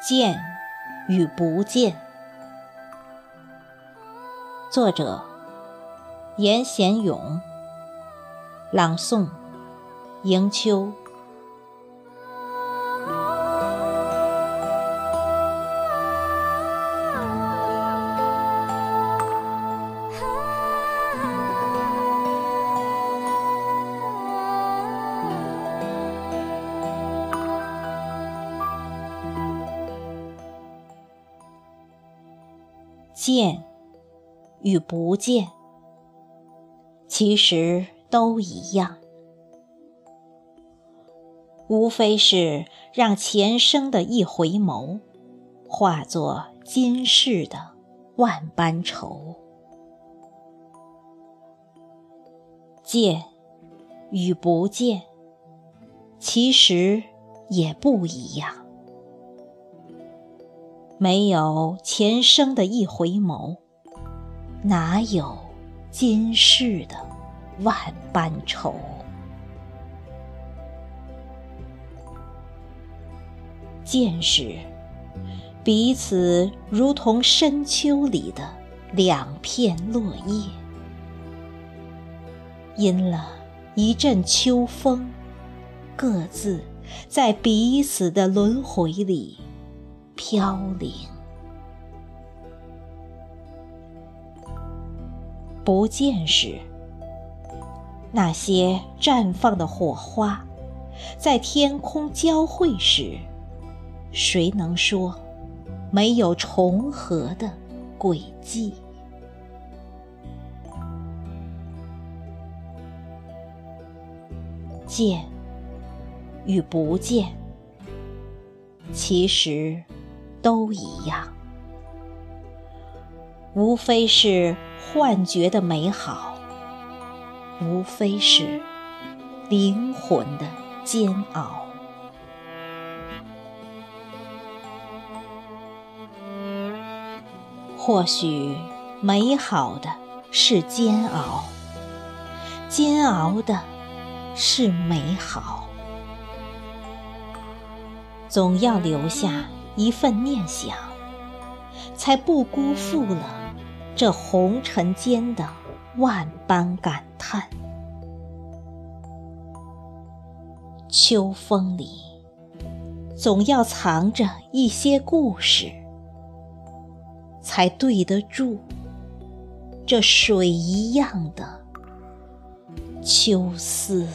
见与不见。作者：严贤勇。朗诵：迎秋。见与不见，其实都一样，无非是让前生的一回眸，化作今世的万般愁。见与不见，其实也不一样。没有前生的一回眸，哪有今世的万般愁？见识，彼此如同深秋里的两片落叶，因了一阵秋风，各自在彼此的轮回里。飘零，不见时，那些绽放的火花，在天空交汇时，谁能说没有重合的轨迹？见与不见，其实。都一样，无非是幻觉的美好，无非是灵魂的煎熬。或许美好的是煎熬，煎熬的是美好，总要留下。一份念想才不辜负了这红尘间的万般感叹。秋风里总要藏着一些故事才对得住这水一样的秋思。